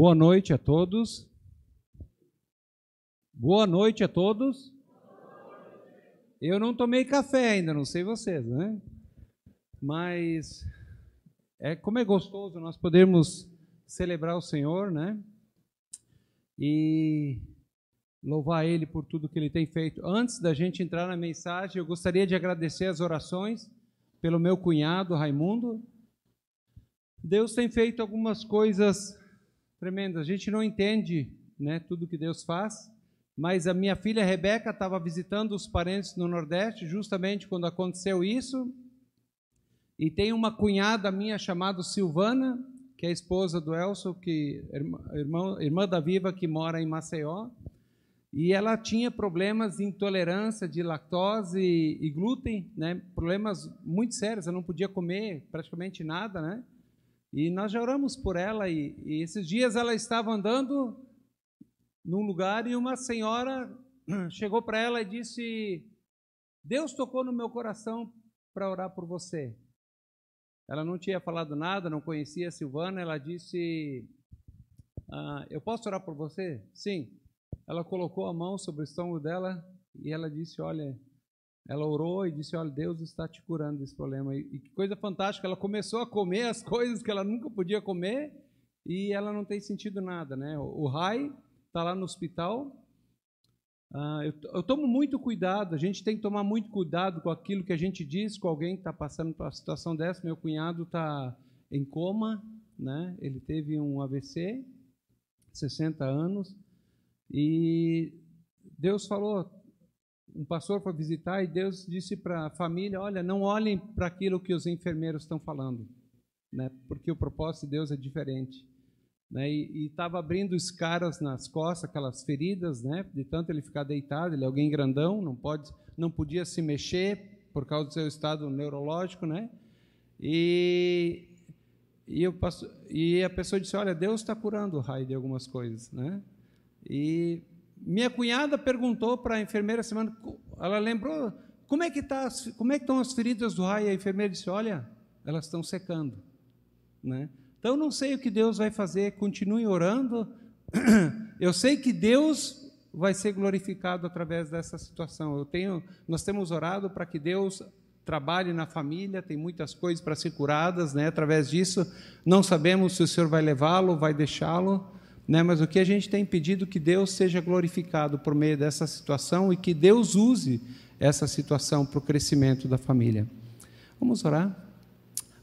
Boa noite a todos. Boa noite a todos. Eu não tomei café ainda, não sei vocês, né? Mas é como é gostoso nós podermos celebrar o Senhor, né? E louvar Ele por tudo que Ele tem feito. Antes da gente entrar na mensagem, eu gostaria de agradecer as orações pelo meu cunhado Raimundo. Deus tem feito algumas coisas tremendas. A gente não entende, né, tudo que Deus faz. Mas a minha filha Rebeca estava visitando os parentes no Nordeste justamente quando aconteceu isso. E tem uma cunhada minha chamada Silvana, que é esposa do Elson, que irmã, irmã da Viva, que mora em Maceió. E ela tinha problemas de intolerância de lactose e glúten, né? problemas muito sérios, ela não podia comer praticamente nada, né? E nós já oramos por ela e, e esses dias ela estava andando num lugar e uma senhora chegou para ela e disse: Deus tocou no meu coração para orar por você. Ela não tinha falado nada, não conhecia a Silvana. Ela disse: ah, Eu posso orar por você? Sim. Ela colocou a mão sobre o estômago dela e ela disse: Olha, ela orou e disse: Olha, Deus está te curando desse problema. E, e que coisa fantástica, ela começou a comer as coisas que ela nunca podia comer e ela não tem sentido nada, né? O, Rai está lá no hospital. Ah, eu, eu, tomo muito cuidado, a gente tem que tomar muito cuidado com aquilo que a gente diz com alguém que está passando por uma situação dessa. Meu cunhado está em coma, né? ele teve um AVC, 60 anos, e Deus falou, um pastor foi visitar e Deus disse para a família, olha, não olhem para aquilo que os enfermeiros estão falando, né? porque o propósito de Deus é diferente né, e estava abrindo escaras nas costas, aquelas feridas, né, de tanto ele ficar deitado, ele é alguém grandão, não pode, não podia se mexer por causa do seu estado neurológico, né, e, e, eu passo, e a pessoa disse, olha, Deus está curando o raio de algumas coisas, né, e minha cunhada perguntou para a enfermeira semana, ela lembrou, como é que tá, como é que estão as feridas do raio? A enfermeira disse, olha, elas estão secando, né, então, não sei o que Deus vai fazer, continue orando. Eu sei que Deus vai ser glorificado através dessa situação. Eu tenho, nós temos orado para que Deus trabalhe na família, tem muitas coisas para ser curadas, né? Através disso, não sabemos se o Senhor vai levá-lo, vai deixá-lo, né? Mas o que a gente tem pedido que Deus seja glorificado por meio dessa situação e que Deus use essa situação para o crescimento da família. Vamos orar.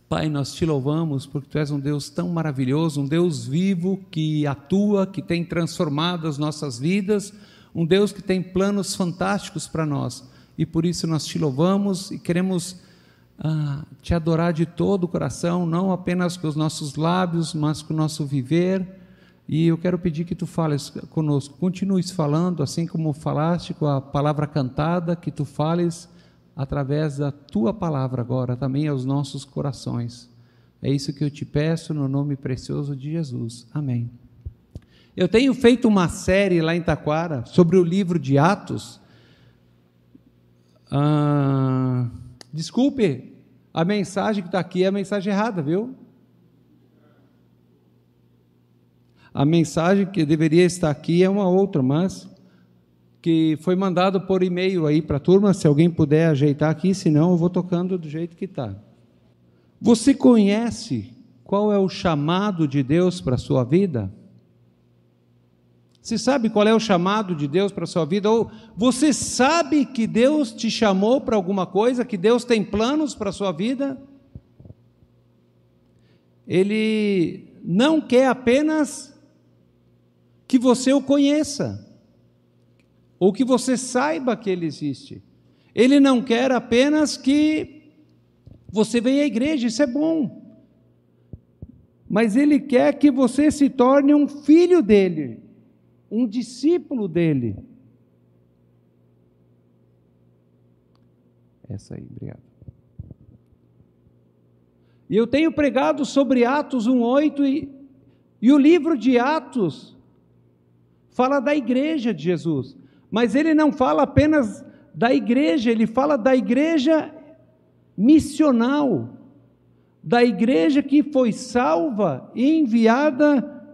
Pai, nós te louvamos porque tu és um Deus tão maravilhoso, um Deus vivo que atua, que tem transformado as nossas vidas, um Deus que tem planos fantásticos para nós. E por isso nós te louvamos e queremos ah, te adorar de todo o coração, não apenas com os nossos lábios, mas com o nosso viver. E eu quero pedir que tu fales conosco, continues falando, assim como falaste com a palavra cantada, que tu fales através da tua palavra agora também aos nossos corações. É isso que eu te peço no nome precioso de Jesus. Amém. Eu tenho feito uma série lá em Taquara sobre o livro de Atos. Ah, desculpe, a mensagem que está aqui é a mensagem errada, viu? A mensagem que deveria estar aqui é uma outra, mas que foi mandado por e-mail aí para a turma, se alguém puder ajeitar aqui, senão eu vou tocando do jeito que está. Você conhece qual é o chamado de Deus para a sua vida? Você sabe qual é o chamado de Deus para a sua vida? Ou você sabe que Deus te chamou para alguma coisa, que Deus tem planos para a sua vida? Ele não quer apenas que você o conheça ou que você saiba que ele existe. Ele não quer apenas que você venha à igreja, isso é bom. Mas ele quer que você se torne um filho dele, um discípulo dele. Essa aí, obrigado. E eu tenho pregado sobre Atos 1,8 e, e o livro de Atos fala da igreja de Jesus. Mas ele não fala apenas da igreja, ele fala da igreja missional, da igreja que foi salva e enviada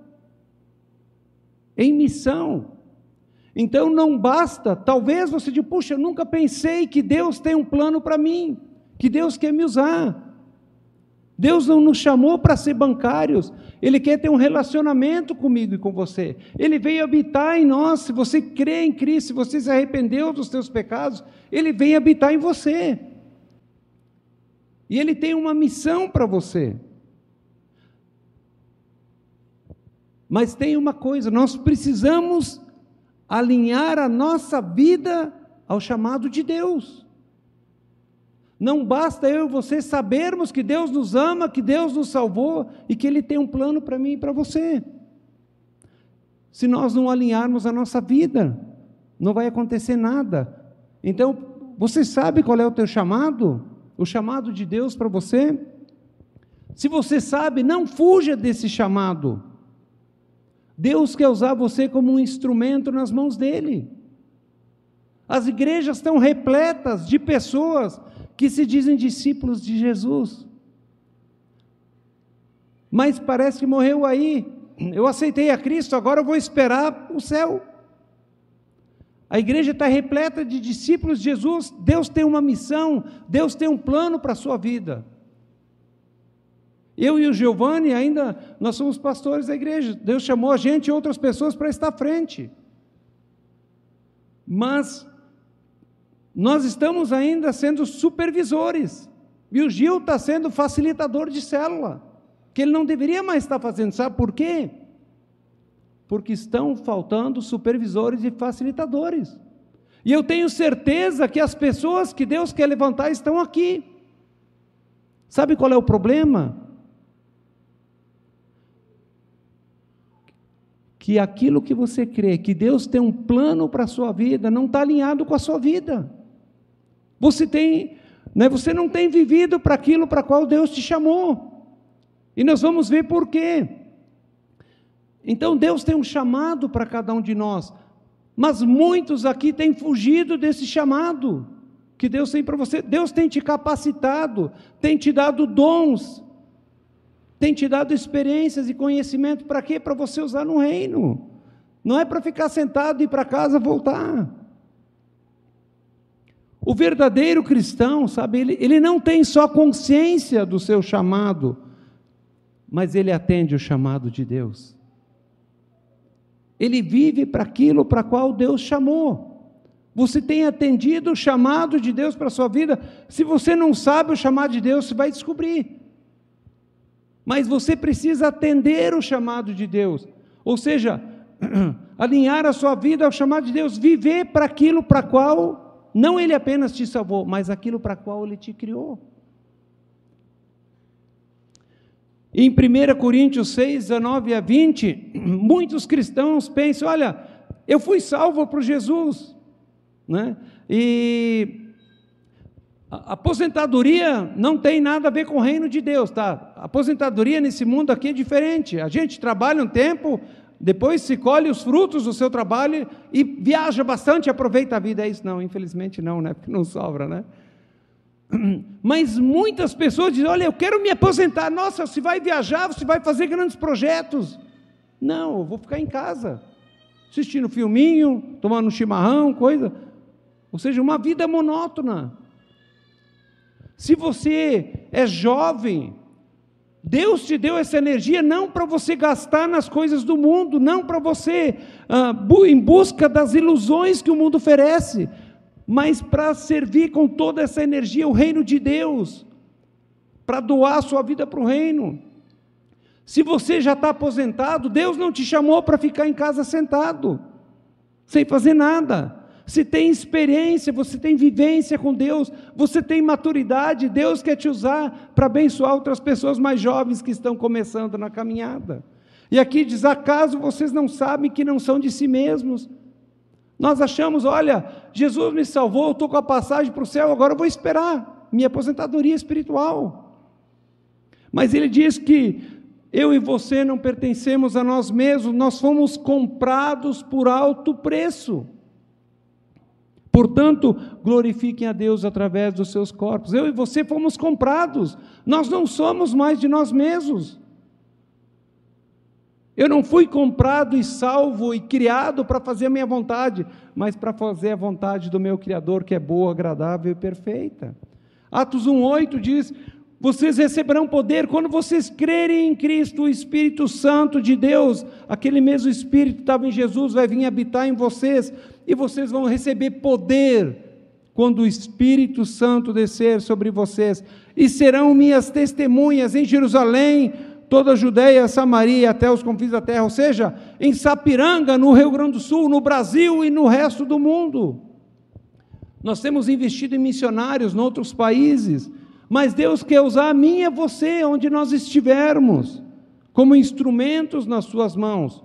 em missão. Então não basta, talvez você diga, puxa, eu nunca pensei que Deus tem um plano para mim, que Deus quer me usar. Deus não nos chamou para ser bancários, Ele quer ter um relacionamento comigo e com você. Ele veio habitar em nós, se você crê em Cristo, se você se arrependeu dos seus pecados, Ele vem habitar em você. E Ele tem uma missão para você. Mas tem uma coisa, nós precisamos alinhar a nossa vida ao chamado de Deus. Não basta eu e você sabermos que Deus nos ama, que Deus nos salvou e que Ele tem um plano para mim e para você. Se nós não alinharmos a nossa vida, não vai acontecer nada. Então, você sabe qual é o teu chamado? O chamado de Deus para você? Se você sabe, não fuja desse chamado. Deus quer usar você como um instrumento nas mãos dele. As igrejas estão repletas de pessoas que se dizem discípulos de Jesus. Mas parece que morreu aí. Eu aceitei a Cristo, agora eu vou esperar o céu. A igreja está repleta de discípulos de Jesus. Deus tem uma missão, Deus tem um plano para a sua vida. Eu e o Giovanni ainda, nós somos pastores da igreja. Deus chamou a gente e outras pessoas para estar à frente. Mas nós estamos ainda sendo supervisores. E o Gil está sendo facilitador de célula. Que ele não deveria mais estar fazendo. Sabe por quê? Porque estão faltando supervisores e facilitadores. E eu tenho certeza que as pessoas que Deus quer levantar estão aqui. Sabe qual é o problema? que aquilo que você crê, que Deus tem um plano para a sua vida, não está alinhado com a sua vida. Você tem, né, você não tem vivido para aquilo para qual Deus te chamou. E nós vamos ver por quê. Então Deus tem um chamado para cada um de nós, mas muitos aqui têm fugido desse chamado que Deus tem para você. Deus tem te capacitado, tem te dado dons, tem te dado experiências e conhecimento para quê? Para você usar no reino. Não é para ficar sentado e ir para casa voltar. O verdadeiro cristão, sabe, ele, ele não tem só consciência do seu chamado, mas ele atende o chamado de Deus. Ele vive para aquilo para qual Deus chamou. Você tem atendido o chamado de Deus para a sua vida? Se você não sabe o chamado de Deus, você vai descobrir. Mas você precisa atender o chamado de Deus, ou seja, alinhar a sua vida ao chamado de Deus, viver para aquilo para qual não Ele apenas te salvou, mas aquilo para qual Ele te criou. Em 1 Coríntios 6, 19 a 20, muitos cristãos pensam: olha, eu fui salvo por Jesus, né? e a aposentadoria não tem nada a ver com o reino de Deus, tá? A aposentadoria nesse mundo aqui é diferente. A gente trabalha um tempo, depois se colhe os frutos do seu trabalho e viaja bastante, aproveita a vida. É isso? Não, infelizmente não, né? Porque não sobra, né? Mas muitas pessoas dizem: Olha, eu quero me aposentar. Nossa, você vai viajar, você vai fazer grandes projetos. Não, eu vou ficar em casa, assistindo filminho, tomando um chimarrão, coisa. Ou seja, uma vida monótona. Se você é jovem, Deus te deu essa energia não para você gastar nas coisas do mundo, não para você ah, em busca das ilusões que o mundo oferece, mas para servir com toda essa energia o reino de Deus, para doar a sua vida para o reino. Se você já está aposentado, Deus não te chamou para ficar em casa sentado, sem fazer nada se tem experiência, você tem vivência com Deus, você tem maturidade, Deus quer te usar para abençoar outras pessoas mais jovens que estão começando na caminhada. E aqui diz: acaso vocês não sabem que não são de si mesmos? Nós achamos, olha, Jesus me salvou, eu estou com a passagem para o céu, agora eu vou esperar minha aposentadoria espiritual. Mas ele diz que eu e você não pertencemos a nós mesmos, nós fomos comprados por alto preço. Portanto, glorifiquem a Deus através dos seus corpos. Eu e você fomos comprados, nós não somos mais de nós mesmos. Eu não fui comprado e salvo e criado para fazer a minha vontade, mas para fazer a vontade do meu Criador, que é boa, agradável e perfeita. Atos 1,8 diz: Vocês receberão poder quando vocês crerem em Cristo, o Espírito Santo de Deus, aquele mesmo Espírito que estava em Jesus, vai vir habitar em vocês, e vocês vão receber poder quando o Espírito Santo descer sobre vocês, e serão minhas testemunhas em Jerusalém, toda a Judéia, Samaria, até os confins da terra, ou seja, em Sapiranga, no Rio Grande do Sul, no Brasil e no resto do mundo. Nós temos investido em missionários em outros países, mas Deus quer usar a mim e a você, onde nós estivermos, como instrumentos nas suas mãos.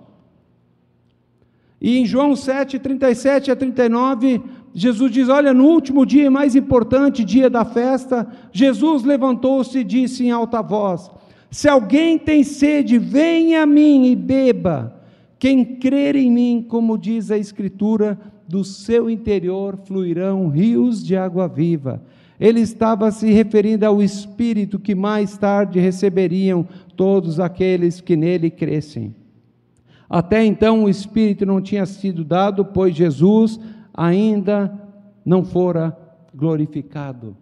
E em João 7, 37 a 39, Jesus diz: Olha, no último dia mais importante, dia da festa, Jesus levantou-se e disse em alta voz: se alguém tem sede, venha a mim e beba. Quem crer em mim, como diz a Escritura, do seu interior fluirão rios de água viva. Ele estava se referindo ao Espírito que mais tarde receberiam todos aqueles que nele crescem. Até então o Espírito não tinha sido dado, pois Jesus ainda não fora glorificado.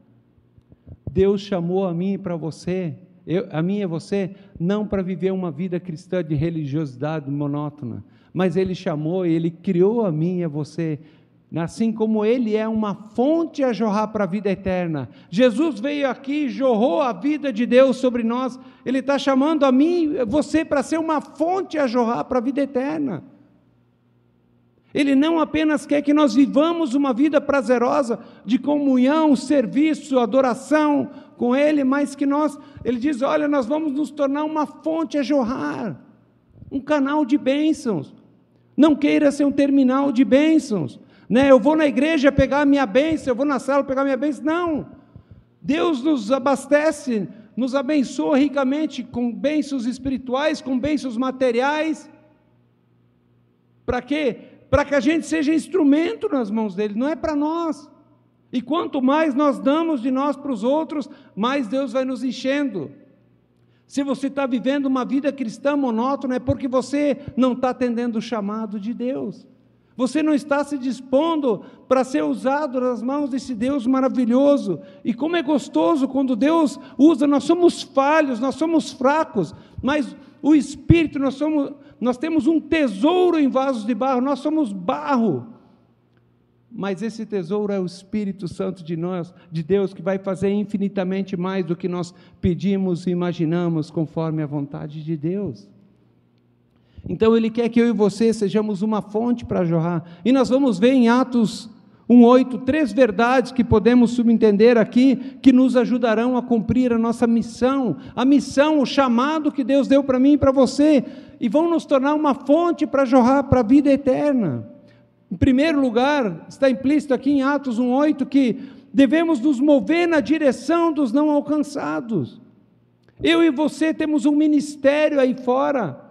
Deus chamou a mim e para você eu, a mim e você, não para viver uma vida cristã de religiosidade monótona, mas Ele chamou e Ele criou a mim e a você, assim como Ele é uma fonte a jorrar para a vida eterna. Jesus veio aqui, jorrou a vida de Deus sobre nós, Ele está chamando a mim você para ser uma fonte a jorrar para a vida eterna. Ele não apenas quer que nós vivamos uma vida prazerosa de comunhão, serviço, adoração com Ele, mas que nós, Ele diz: olha, nós vamos nos tornar uma fonte a jorrar, um canal de bênçãos. Não queira ser um terminal de bênçãos. Né? Eu vou na igreja pegar a minha bênção, eu vou na sala pegar a minha bênção. Não. Deus nos abastece, nos abençoa ricamente com bênçãos espirituais, com bênçãos materiais. Para quê? para que a gente seja instrumento nas mãos dele, não é para nós. E quanto mais nós damos de nós para os outros, mais Deus vai nos enchendo. Se você está vivendo uma vida cristã monótona, é porque você não está atendendo o chamado de Deus. Você não está se dispondo para ser usado nas mãos desse Deus maravilhoso. E como é gostoso quando Deus usa, nós somos falhos, nós somos fracos, mas o Espírito, nós somos, nós temos um tesouro em vasos de barro, nós somos barro. Mas esse tesouro é o Espírito Santo de nós, de Deus, que vai fazer infinitamente mais do que nós pedimos e imaginamos, conforme a vontade de Deus. Então Ele quer que eu e você sejamos uma fonte para jorrar. E nós vamos ver em Atos 1,8 três verdades que podemos subentender aqui que nos ajudarão a cumprir a nossa missão, a missão, o chamado que Deus deu para mim e para você e vão nos tornar uma fonte para jorrar para a vida eterna. Em primeiro lugar, está implícito aqui em Atos 1:8 que devemos nos mover na direção dos não alcançados. Eu e você temos um ministério aí fora.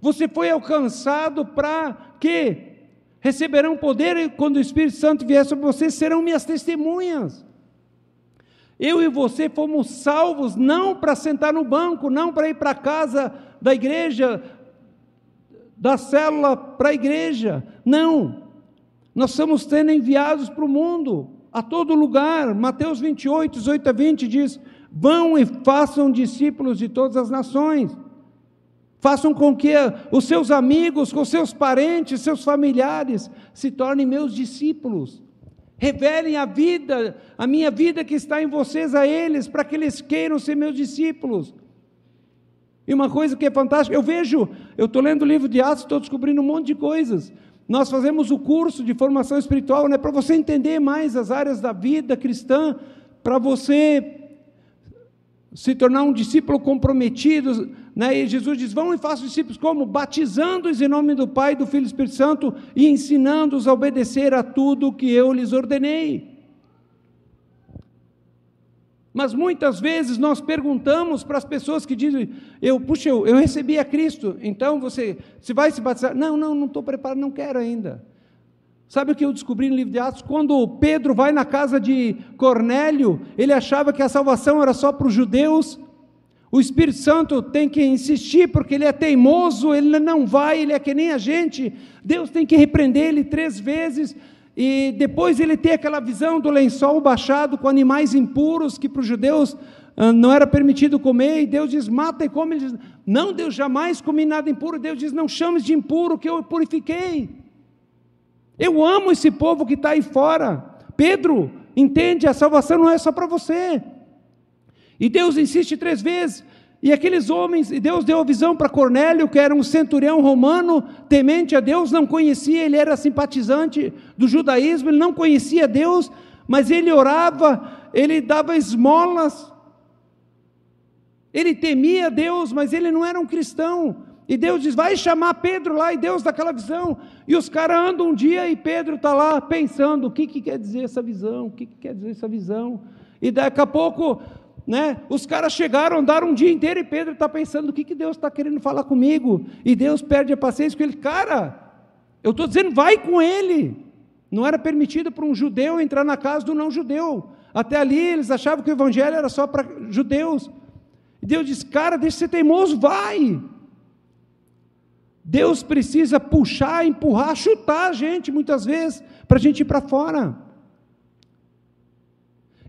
Você foi alcançado para quê? Receberão poder quando o Espírito Santo vier sobre vocês, serão minhas testemunhas. Eu e você fomos salvos não para sentar no banco, não para ir para a casa da igreja, da célula para a igreja. Não. Nós somos sendo enviados para o mundo, a todo lugar. Mateus 28, 18 a 20 diz: Vão e façam discípulos de todas as nações. Façam com que os seus amigos, com seus parentes, seus familiares se tornem meus discípulos. Revelem a vida, a minha vida que está em vocês a eles, para que eles queiram ser meus discípulos. E uma coisa que é fantástica, eu vejo, eu estou lendo o livro de Atos, estou descobrindo um monte de coisas. Nós fazemos o curso de formação espiritual, né, para você entender mais as áreas da vida cristã, para você se tornar um discípulo comprometido. Né? E Jesus diz: Vão e façam discípulos como? Batizando-os em nome do Pai, do Filho e do Espírito Santo e ensinando-os a obedecer a tudo que eu lhes ordenei. Mas muitas vezes nós perguntamos para as pessoas que dizem, eu, puxa, eu, eu recebi a Cristo, então você, você vai se batizar? Não, não, não estou preparado, não quero ainda. Sabe o que eu descobri no livro de Atos? Quando Pedro vai na casa de Cornélio, ele achava que a salvação era só para os judeus, O Espírito Santo tem que insistir porque ele é teimoso, ele não vai, ele é que nem a gente. Deus tem que repreender ele três vezes. E depois ele tem aquela visão do lençol baixado com animais impuros que para os judeus ah, não era permitido comer, e Deus diz: mata e come. Ele diz: não, Deus jamais comi nada impuro. Deus diz: não chames de impuro que eu purifiquei. Eu amo esse povo que está aí fora. Pedro, entende? A salvação não é só para você. E Deus insiste três vezes. E aqueles homens, e Deus deu a visão para Cornélio, que era um centurião romano, temente a Deus, não conhecia, ele era simpatizante do judaísmo, ele não conhecia Deus, mas ele orava, ele dava esmolas, ele temia Deus, mas ele não era um cristão. E Deus diz: vai chamar Pedro lá, e Deus dá aquela visão. E os caras andam um dia e Pedro está lá pensando: o que, que quer dizer essa visão? O que, que quer dizer essa visão? E daqui a pouco né? Os caras chegaram, andaram um dia inteiro e Pedro está pensando: o que, que Deus está querendo falar comigo? E Deus perde a paciência com ele. Cara, eu estou dizendo, vai com ele. Não era permitido para um judeu entrar na casa do não-judeu. Até ali eles achavam que o evangelho era só para judeus. E Deus diz: cara, deixa de ser teimoso, vai. Deus precisa puxar, empurrar, chutar a gente muitas vezes, para a gente ir para fora.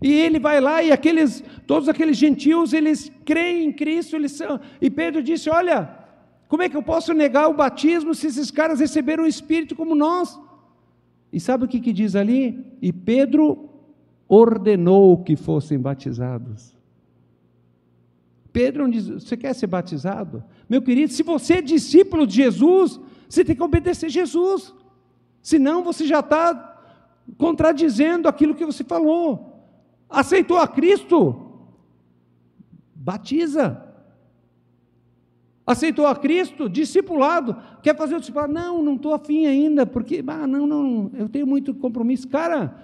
E ele vai lá e aqueles, todos aqueles gentios, eles creem em Cristo, eles são. E Pedro disse: Olha, como é que eu posso negar o batismo se esses caras receberam o Espírito como nós? E sabe o que, que diz ali? E Pedro ordenou que fossem batizados. Pedro diz: Você quer ser batizado? Meu querido, se você é discípulo de Jesus, você tem que obedecer Jesus. Senão você já está contradizendo aquilo que você falou. Aceitou a Cristo? Batiza. Aceitou a Cristo? Discipulado. Quer fazer o discipulado? Não, não estou afim ainda, porque, ah, não, não, eu tenho muito compromisso. Cara,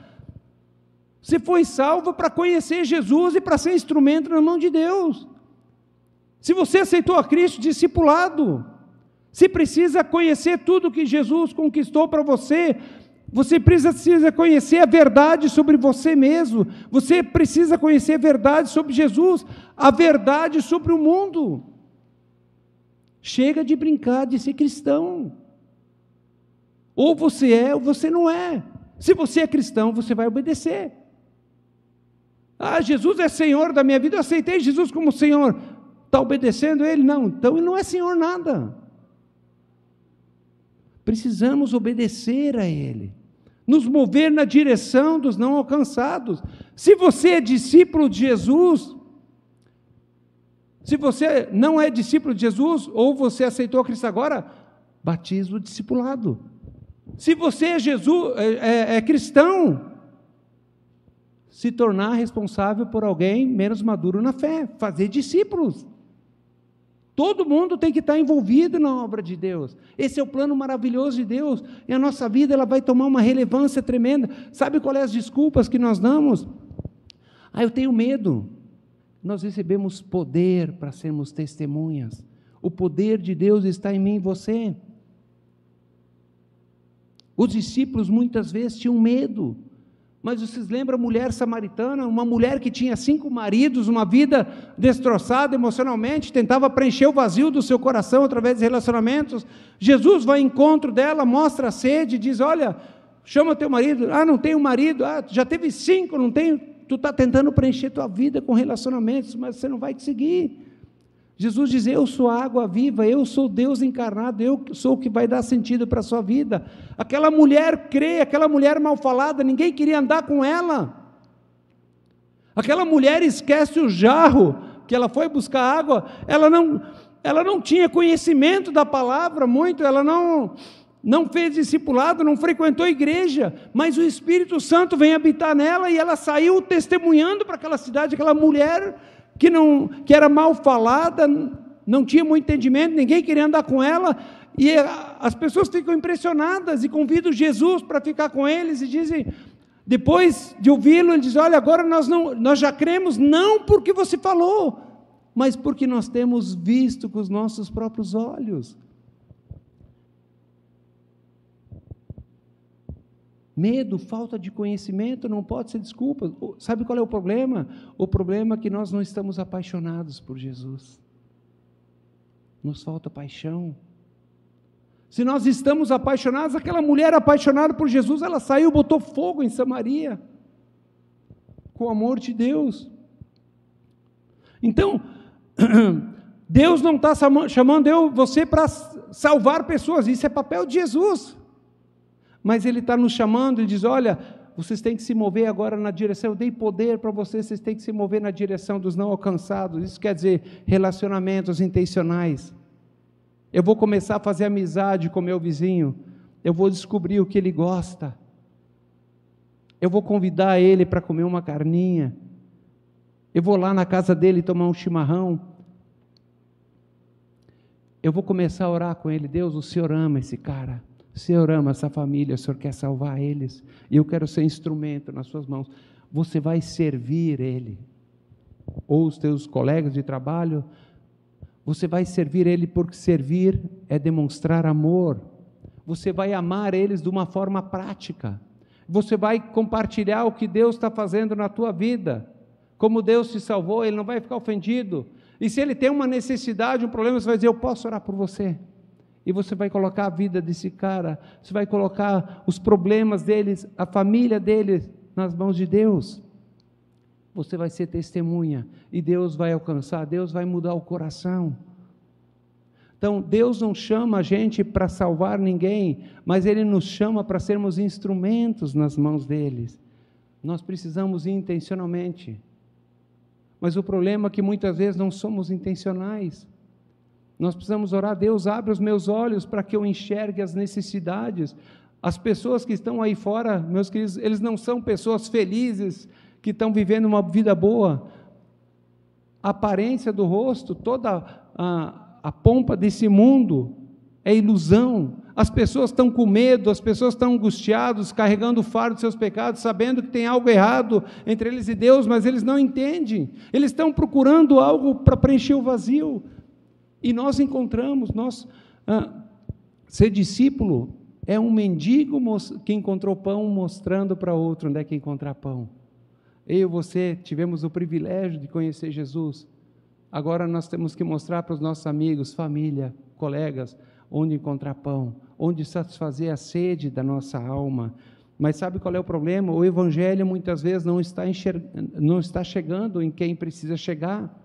você foi salvo para conhecer Jesus e para ser instrumento na mão de Deus. Se você aceitou a Cristo, discipulado. Se precisa conhecer tudo que Jesus conquistou para você, você precisa conhecer a verdade sobre você mesmo. Você precisa conhecer a verdade sobre Jesus, a verdade sobre o mundo. Chega de brincar de ser cristão. Ou você é ou você não é. Se você é cristão, você vai obedecer. Ah, Jesus é Senhor da minha vida, eu aceitei Jesus como Senhor. Está obedecendo Ele? Não, então Ele não é Senhor nada. Precisamos obedecer a Ele nos mover na direção dos não alcançados. Se você é discípulo de Jesus, se você não é discípulo de Jesus, ou você aceitou Cristo agora, batiza o discipulado. Se você é, Jesus, é, é, é cristão, se tornar responsável por alguém menos maduro na fé, fazer discípulos. Todo mundo tem que estar envolvido na obra de Deus. Esse é o plano maravilhoso de Deus. E a nossa vida ela vai tomar uma relevância tremenda. Sabe qual é as desculpas que nós damos? Ah, eu tenho medo. Nós recebemos poder para sermos testemunhas. O poder de Deus está em mim e você. Os discípulos muitas vezes tinham medo. Mas vocês lembram a mulher samaritana? Uma mulher que tinha cinco maridos, uma vida destroçada emocionalmente, tentava preencher o vazio do seu coração através de relacionamentos. Jesus vai ao encontro dela, mostra a sede, diz: Olha, chama teu marido. Ah, não tenho marido. Ah, já teve cinco, não tenho. Tu está tentando preencher tua vida com relacionamentos, mas você não vai conseguir. Jesus diz: Eu sou a água viva, eu sou Deus encarnado, eu sou o que vai dar sentido para a sua vida. Aquela mulher crê, aquela mulher mal falada, ninguém queria andar com ela. Aquela mulher esquece o jarro que ela foi buscar água, ela não, ela não tinha conhecimento da palavra muito, ela não, não fez discipulado, não frequentou igreja, mas o Espírito Santo vem habitar nela e ela saiu testemunhando para aquela cidade, aquela mulher que, não, que era mal falada, não tinha muito entendimento, ninguém queria andar com ela, e as pessoas ficam impressionadas e convidam Jesus para ficar com eles e dizem, depois de ouvi-lo, ele diz: Olha, agora nós, não, nós já cremos, não porque você falou, mas porque nós temos visto com os nossos próprios olhos. Medo, falta de conhecimento não pode ser desculpa. Sabe qual é o problema? O problema é que nós não estamos apaixonados por Jesus. Nos falta paixão. Se nós estamos apaixonados, aquela mulher apaixonada por Jesus, ela saiu, botou fogo em Samaria, com o amor de Deus. Então, Deus não está chamando eu, você para salvar pessoas, isso é papel de Jesus. Mas Ele está nos chamando e diz: olha, vocês têm que se mover agora na direção, eu dei poder para vocês, vocês têm que se mover na direção dos não alcançados. Isso quer dizer relacionamentos intencionais. Eu vou começar a fazer amizade com meu vizinho, eu vou descobrir o que ele gosta. Eu vou convidar ele para comer uma carninha. Eu vou lá na casa dele tomar um chimarrão. Eu vou começar a orar com ele. Deus, o Senhor ama esse cara. Senhor ama essa família, o Senhor quer salvar eles, e eu quero ser instrumento nas suas mãos. Você vai servir ele, ou os teus colegas de trabalho, você vai servir ele porque servir é demonstrar amor. Você vai amar eles de uma forma prática. Você vai compartilhar o que Deus está fazendo na tua vida. Como Deus te salvou, ele não vai ficar ofendido. E se ele tem uma necessidade, um problema, você vai dizer: Eu posso orar por você e você vai colocar a vida desse cara, você vai colocar os problemas deles, a família deles nas mãos de Deus. Você vai ser testemunha e Deus vai alcançar, Deus vai mudar o coração. Então, Deus não chama a gente para salvar ninguém, mas Ele nos chama para sermos instrumentos nas mãos deles. Nós precisamos ir intencionalmente. Mas o problema é que muitas vezes não somos intencionais. Nós precisamos orar, Deus, abre os meus olhos para que eu enxergue as necessidades. As pessoas que estão aí fora, meus queridos, eles não são pessoas felizes, que estão vivendo uma vida boa. A aparência do rosto, toda a, a pompa desse mundo é ilusão. As pessoas estão com medo, as pessoas estão angustiadas, carregando o fardo dos seus pecados, sabendo que tem algo errado entre eles e Deus, mas eles não entendem. Eles estão procurando algo para preencher o vazio. E nós encontramos, nós, ah, ser discípulo é um mendigo que encontrou pão mostrando para outro onde é que encontrar pão. Eu e você tivemos o privilégio de conhecer Jesus. Agora nós temos que mostrar para os nossos amigos, família, colegas, onde encontrar pão, onde satisfazer a sede da nossa alma. Mas sabe qual é o problema? O evangelho muitas vezes não está, não está chegando em quem precisa chegar.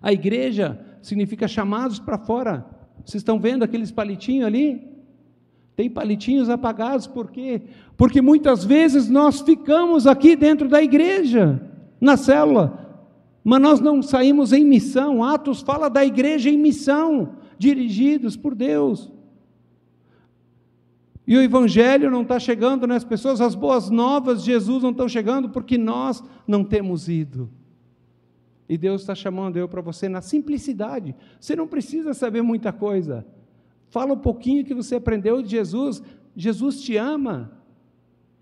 A igreja significa chamados para fora. Vocês estão vendo aqueles palitinhos ali? Tem palitinhos apagados, por quê? Porque muitas vezes nós ficamos aqui dentro da igreja, na célula, mas nós não saímos em missão. Atos fala da igreja em missão, dirigidos por Deus. E o Evangelho não está chegando nas pessoas, as boas novas de Jesus não estão chegando porque nós não temos ido. E Deus está chamando eu para você na simplicidade. Você não precisa saber muita coisa. Fala um pouquinho que você aprendeu de Jesus. Jesus te ama.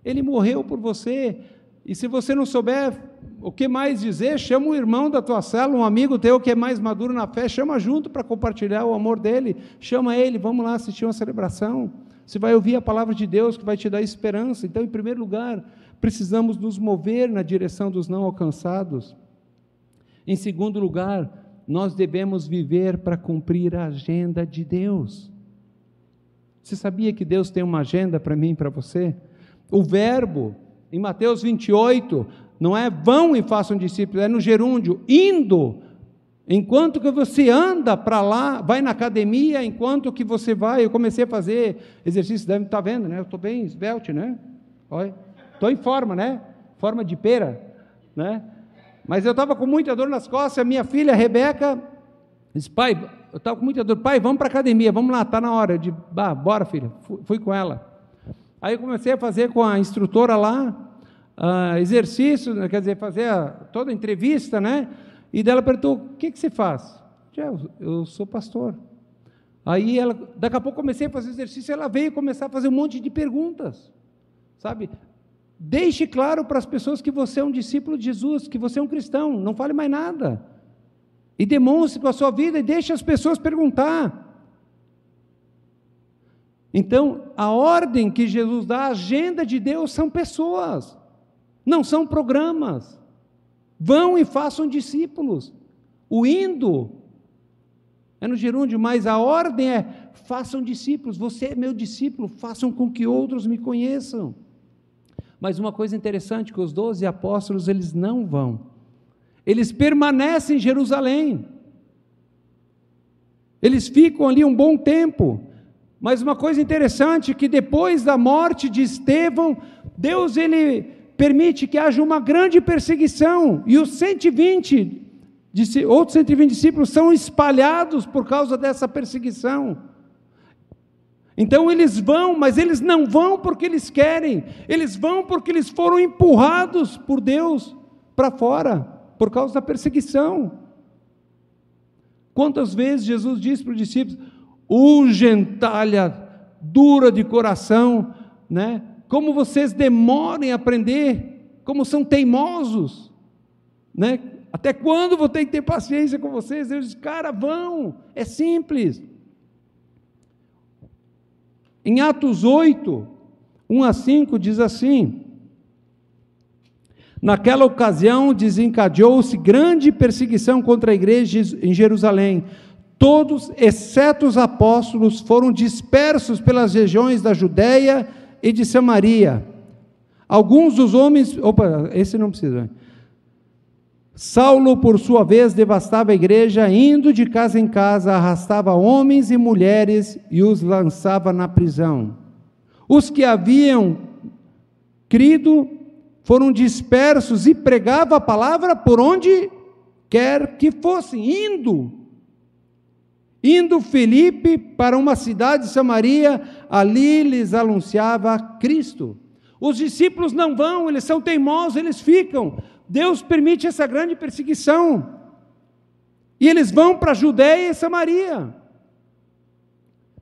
Ele morreu por você. E se você não souber o que mais dizer, chama um irmão da tua cela, um amigo teu que é mais maduro na fé, chama junto para compartilhar o amor dele. Chama ele, vamos lá assistir uma celebração. Você vai ouvir a palavra de Deus que vai te dar esperança. Então, em primeiro lugar, precisamos nos mover na direção dos não alcançados. Em segundo lugar, nós devemos viver para cumprir a agenda de Deus. Você sabia que Deus tem uma agenda para mim e para você? O verbo, em Mateus 28, não é vão e façam discípulos, é no gerúndio, indo. Enquanto que você anda para lá, vai na academia, enquanto que você vai, eu comecei a fazer exercício, deve estar vendo, né? Eu estou bem esbelte, né? Estou em forma, né? Forma de pera, né? Mas eu estava com muita dor nas costas, a minha filha, Rebeca, disse, pai, eu estava com muita dor, pai, vamos para a academia, vamos lá, está na hora. Eu disse, bora filha, fui, fui, com ela. Aí eu comecei a fazer com a instrutora lá, uh, exercício, né, quer dizer, fazer a, toda a entrevista, né? E dela perguntou, o que, que você faz? Eu, eu sou pastor. Aí ela, daqui a pouco comecei a fazer exercício, ela veio começar a fazer um monte de perguntas, sabe? Deixe claro para as pessoas que você é um discípulo de Jesus, que você é um cristão, não fale mais nada. E demonstre com a sua vida e deixe as pessoas perguntar. Então, a ordem que Jesus dá, a agenda de Deus são pessoas, não são programas. Vão e façam discípulos. O indo é no gerúndio, mas a ordem é: façam discípulos. Você é meu discípulo, façam com que outros me conheçam. Mas uma coisa interessante que os doze apóstolos eles não vão. Eles permanecem em Jerusalém. Eles ficam ali um bom tempo. Mas uma coisa interessante que depois da morte de Estevão, Deus ele permite que haja uma grande perseguição e os 120 outros 120 discípulos são espalhados por causa dessa perseguição. Então eles vão, mas eles não vão porque eles querem, eles vão porque eles foram empurrados por Deus para fora, por causa da perseguição. Quantas vezes Jesus disse para os discípulos: o gentalha dura de coração, né? Como vocês demoram em aprender, como são teimosos, né? Até quando vou ter que ter paciência com vocês? Eu disse, cara, vão, é simples. Em Atos 8, 1 a 5, diz assim: Naquela ocasião desencadeou-se grande perseguição contra a igreja em Jerusalém Todos, exceto os apóstolos, foram dispersos pelas regiões da Judéia e de Samaria. Alguns dos homens. Opa, esse não precisa. Saulo, por sua vez, devastava a igreja, indo de casa em casa, arrastava homens e mulheres e os lançava na prisão. Os que haviam crido foram dispersos e pregava a palavra por onde quer que fossem, indo Indo Felipe para uma cidade de Samaria, ali lhes anunciava Cristo. Os discípulos não vão, eles são teimosos, eles ficam. Deus permite essa grande perseguição. E eles vão para a Judéia e Samaria.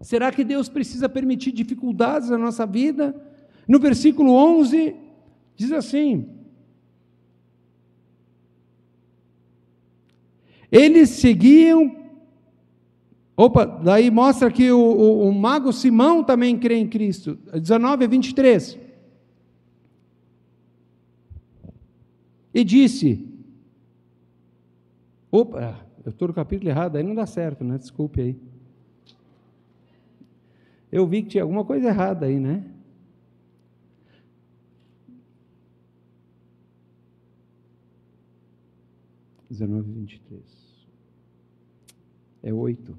Será que Deus precisa permitir dificuldades na nossa vida? No versículo 11, diz assim: Eles seguiam Opa, daí mostra que o, o, o mago Simão também crê em Cristo. 19 a 23. E disse: Opa, eu estou no capítulo errado, aí não dá certo, né? Desculpe aí. Eu vi que tinha alguma coisa errada aí, né? Dezenove, vinte e três. É oito.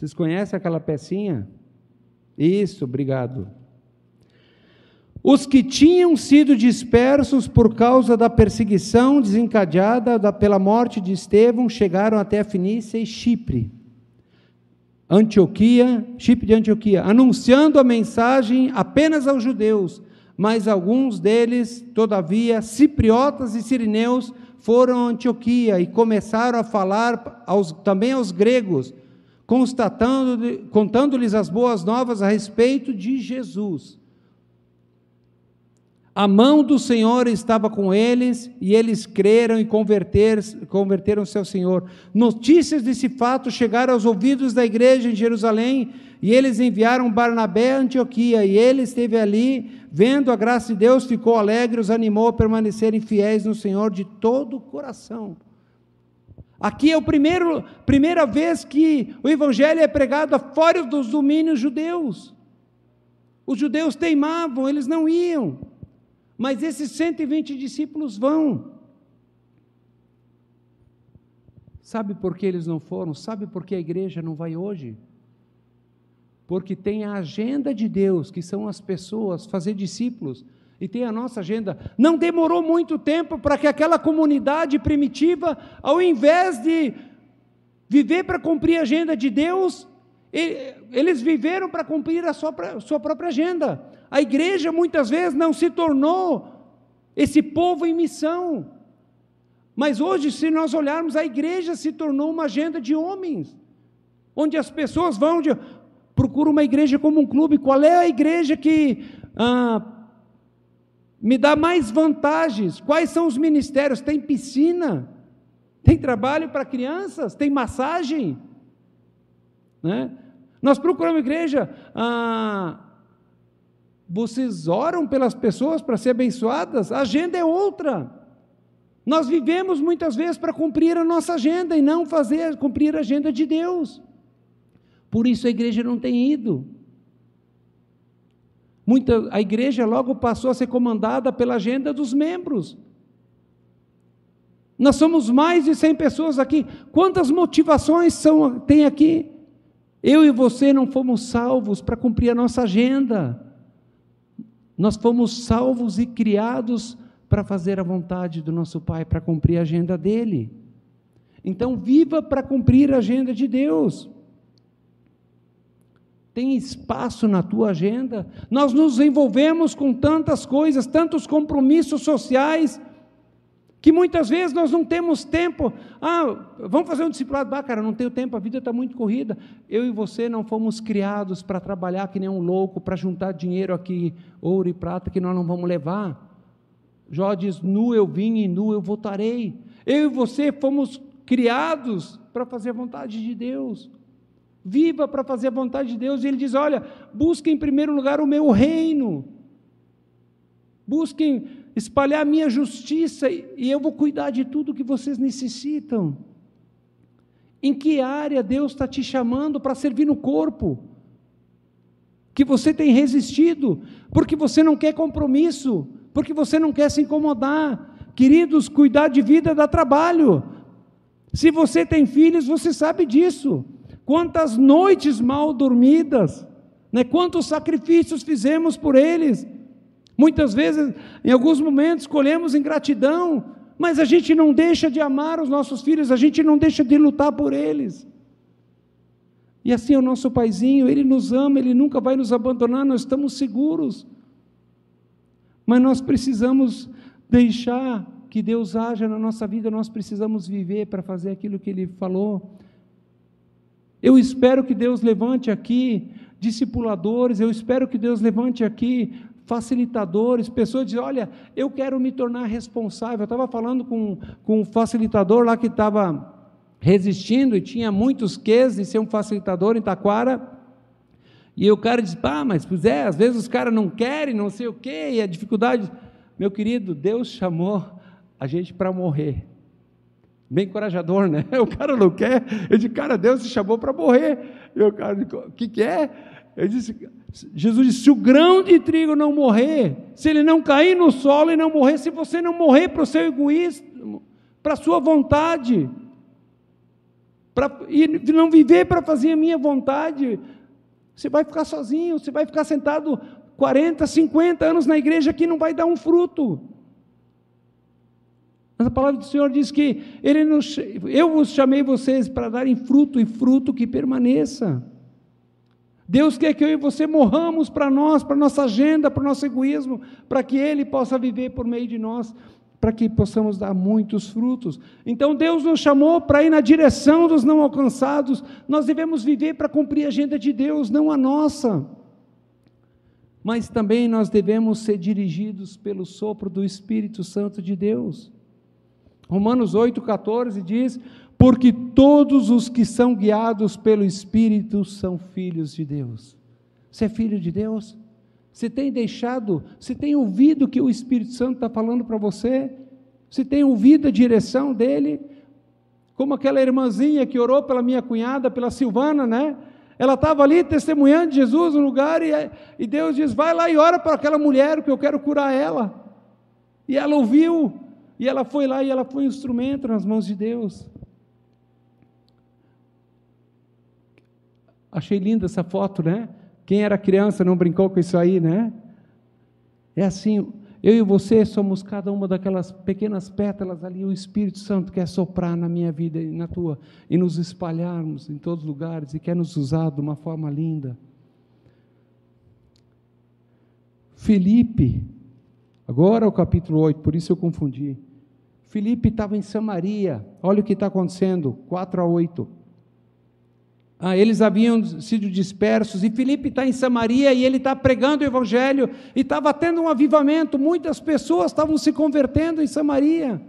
Vocês conhecem aquela pecinha? Isso, obrigado. Os que tinham sido dispersos por causa da perseguição desencadeada da, pela morte de Estevão chegaram até a Fenícia e Chipre. Antioquia, Chipre de Antioquia, anunciando a mensagem apenas aos judeus, mas alguns deles, todavia, cipriotas e sirineus, foram a Antioquia e começaram a falar aos, também aos gregos, constatando, contando-lhes as boas novas a respeito de Jesus. A mão do Senhor estava com eles e eles creram e converter, converteram-se ao Senhor. Notícias desse fato chegaram aos ouvidos da igreja em Jerusalém e eles enviaram Barnabé a Antioquia e ele esteve ali, vendo a graça de Deus, ficou alegre, os animou a permanecerem fiéis no Senhor de todo o coração. Aqui é a primeira vez que o evangelho é pregado fora dos domínios judeus. Os judeus teimavam, eles não iam. Mas esses 120 discípulos vão. Sabe por que eles não foram? Sabe por que a igreja não vai hoje? Porque tem a agenda de Deus, que são as pessoas, fazer discípulos e tem a nossa agenda. Não demorou muito tempo para que aquela comunidade primitiva, ao invés de viver para cumprir a agenda de Deus, eles viveram para cumprir a sua, sua própria agenda. A igreja muitas vezes não se tornou esse povo em missão. Mas hoje, se nós olharmos, a igreja se tornou uma agenda de homens, onde as pessoas vão de, procuram uma igreja como um clube. Qual é a igreja que ah, me dá mais vantagens. Quais são os ministérios? Tem piscina, tem trabalho para crianças, tem massagem. Né? Nós procuramos igreja. Ah, vocês oram pelas pessoas para ser abençoadas? A agenda é outra. Nós vivemos muitas vezes para cumprir a nossa agenda e não fazer cumprir a agenda de Deus. Por isso a igreja não tem ido. Muita, a igreja logo passou a ser comandada pela agenda dos membros. Nós somos mais de 100 pessoas aqui. Quantas motivações são, tem aqui? Eu e você não fomos salvos para cumprir a nossa agenda. Nós fomos salvos e criados para fazer a vontade do nosso Pai, para cumprir a agenda dele. Então, viva para cumprir a agenda de Deus. Tem espaço na tua agenda? Nós nos envolvemos com tantas coisas, tantos compromissos sociais, que muitas vezes nós não temos tempo. Ah, vamos fazer um discipulado. Ah, cara, não tenho tempo, a vida está muito corrida. Eu e você não fomos criados para trabalhar que nem um louco, para juntar dinheiro aqui, ouro e prata, que nós não vamos levar. Jó diz: Nu eu vim e nu eu voltarei. Eu e você fomos criados para fazer a vontade de Deus. Viva para fazer a vontade de Deus. E ele diz: Olha, busquem em primeiro lugar o meu reino. Busquem espalhar a minha justiça e eu vou cuidar de tudo que vocês necessitam. Em que área Deus está te chamando para servir no corpo? Que você tem resistido, porque você não quer compromisso, porque você não quer se incomodar. Queridos, cuidar de vida dá trabalho. Se você tem filhos, você sabe disso. Quantas noites mal dormidas, né? quantos sacrifícios fizemos por eles Muitas vezes, em alguns momentos, colhemos ingratidão, mas a gente não deixa de amar os nossos filhos, a gente não deixa de lutar por eles. E assim é o nosso paizinho, ele nos ama, ele nunca vai nos abandonar, nós estamos seguros. Mas nós precisamos deixar que Deus haja na nossa vida, nós precisamos viver para fazer aquilo que ele falou. Eu espero que Deus levante aqui discipuladores, eu espero que Deus levante aqui facilitadores, pessoas dizem, olha, eu quero me tornar responsável. Eu estava falando com, com um facilitador lá que estava resistindo e tinha muitos quês de ser um facilitador em Taquara. E o cara disse, ah, mas pois é, às vezes os caras não querem, não sei o quê, e a dificuldade. Meu querido, Deus chamou a gente para morrer. Bem encorajador, né? O cara não quer. Eu disse, cara, Deus te chamou para morrer. E o cara disse, o que, que é? Eu disse, Jesus disse: se o grão de trigo não morrer, se ele não cair no solo e não morrer, se você não morrer para o seu egoísmo, para a sua vontade, para, e não viver para fazer a minha vontade, você vai ficar sozinho, você vai ficar sentado 40, 50 anos na igreja que não vai dar um fruto. Mas a palavra do Senhor diz que ele nos, eu vos chamei vocês para darem fruto e fruto que permaneça. Deus quer que eu e você morramos para nós, para nossa agenda, para o nosso egoísmo, para que Ele possa viver por meio de nós, para que possamos dar muitos frutos. Então Deus nos chamou para ir na direção dos não alcançados, nós devemos viver para cumprir a agenda de Deus, não a nossa. Mas também nós devemos ser dirigidos pelo sopro do Espírito Santo de Deus. Romanos 8,14 diz: porque todos os que são guiados pelo Espírito são filhos de Deus. Você é filho de Deus? Você tem deixado, você tem ouvido o que o Espírito Santo está falando para você? Você tem ouvido a direção dele? Como aquela irmãzinha que orou pela minha cunhada, pela Silvana, né? Ela estava ali testemunhando Jesus no lugar e, e Deus diz: vai lá e ora para aquela mulher que eu quero curar ela. E ela ouviu, e ela foi lá e ela foi um instrumento nas mãos de Deus. Achei linda essa foto, né? Quem era criança não brincou com isso aí, né? É assim, eu e você somos cada uma daquelas pequenas pétalas ali, o Espírito Santo quer soprar na minha vida e na tua, e nos espalharmos em todos os lugares, e quer nos usar de uma forma linda. Felipe, agora o capítulo 8, por isso eu confundi. Felipe estava em Samaria, olha o que está acontecendo, 4 a 8. Ah, eles haviam sido dispersos, e Filipe está em Samaria e ele está pregando o Evangelho, e estava tendo um avivamento, muitas pessoas estavam se convertendo em Samaria.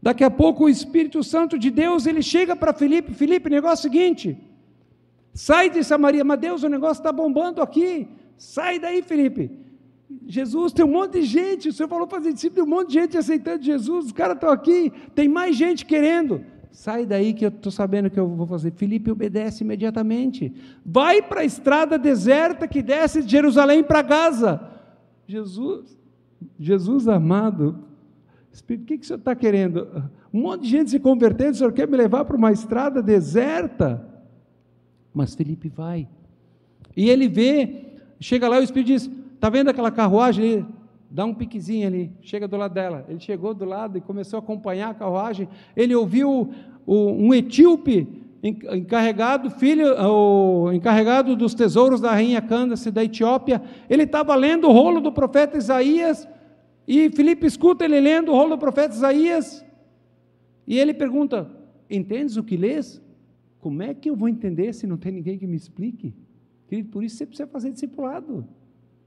Daqui a pouco o Espírito Santo de Deus, ele chega para Filipe, Filipe, negócio é o seguinte, sai de Samaria, mas Deus, o negócio está bombando aqui, sai daí Filipe, Jesus, tem um monte de gente, o Senhor falou para fazer discípulo, um monte de gente aceitando Jesus, os caras estão aqui, tem mais gente querendo, sai daí que eu estou sabendo que eu vou fazer. Filipe obedece imediatamente. Vai para a estrada deserta que desce de Jerusalém para Gaza. Jesus, Jesus amado, Espírito, o que, que o senhor está querendo? Um monte de gente se convertendo, o senhor quer me levar para uma estrada deserta? Mas Felipe vai. E ele vê, chega lá, o Espírito diz: Está vendo aquela carruagem? Dá um piquezinho ali, chega do lado dela. Ele chegou do lado e começou a acompanhar a carruagem. Ele ouviu um etíope encarregado, filho, o encarregado dos tesouros da rainha Candace da Etiópia. Ele estava lendo o rolo do profeta Isaías. E Filipe escuta ele lendo o rolo do profeta Isaías. E ele pergunta: Entendes o que lês? Como é que eu vou entender se não tem ninguém que me explique? Querido, por isso você precisa fazer discipulado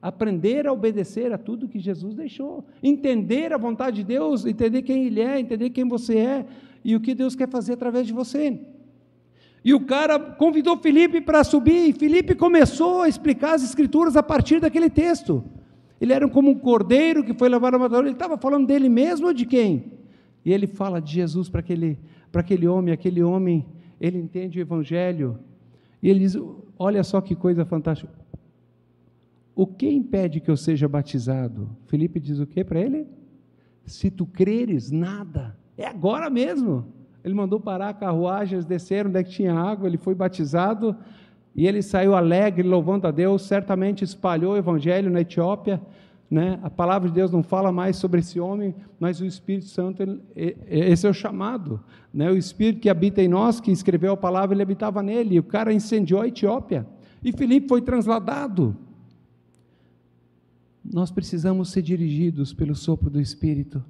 aprender a obedecer a tudo que Jesus deixou, entender a vontade de Deus, entender quem Ele é, entender quem você é e o que Deus quer fazer através de você. E o cara convidou Felipe para subir, e Felipe começou a explicar as Escrituras a partir daquele texto. Ele era como um cordeiro que foi levado ao matador, ele estava falando dele mesmo ou de quem? E ele fala de Jesus para aquele, para aquele homem, aquele homem, ele entende o Evangelho, e ele diz: olha só que coisa fantástica, o que impede que eu seja batizado? Felipe diz o que para ele? Se tu creres, nada. É agora mesmo. Ele mandou parar a carruagem, eles desceram onde é que tinha água, ele foi batizado e ele saiu alegre, louvando a Deus, certamente espalhou o evangelho na Etiópia. Né? A palavra de Deus não fala mais sobre esse homem, mas o Espírito Santo, ele, esse é o chamado. Né? O Espírito que habita em nós, que escreveu a palavra, ele habitava nele. E o cara incendiou a Etiópia. E Felipe foi transladado nós precisamos ser dirigidos pelo sopro do Espírito.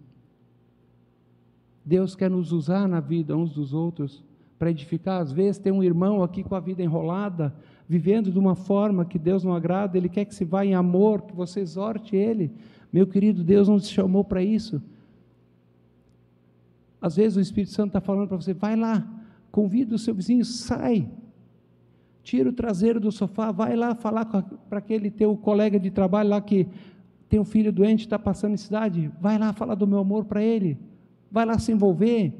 Deus quer nos usar na vida uns dos outros para edificar. Às vezes tem um irmão aqui com a vida enrolada, vivendo de uma forma que Deus não agrada, ele quer que se vá em amor, que você exorte ele. Meu querido, Deus não te chamou para isso. Às vezes o Espírito Santo está falando para você: vai lá, convida o seu vizinho, sai. Tira o traseiro do sofá, vai lá falar para aquele teu colega de trabalho lá que tem um filho doente, está passando necessidade. Vai lá falar do meu amor para ele. Vai lá se envolver.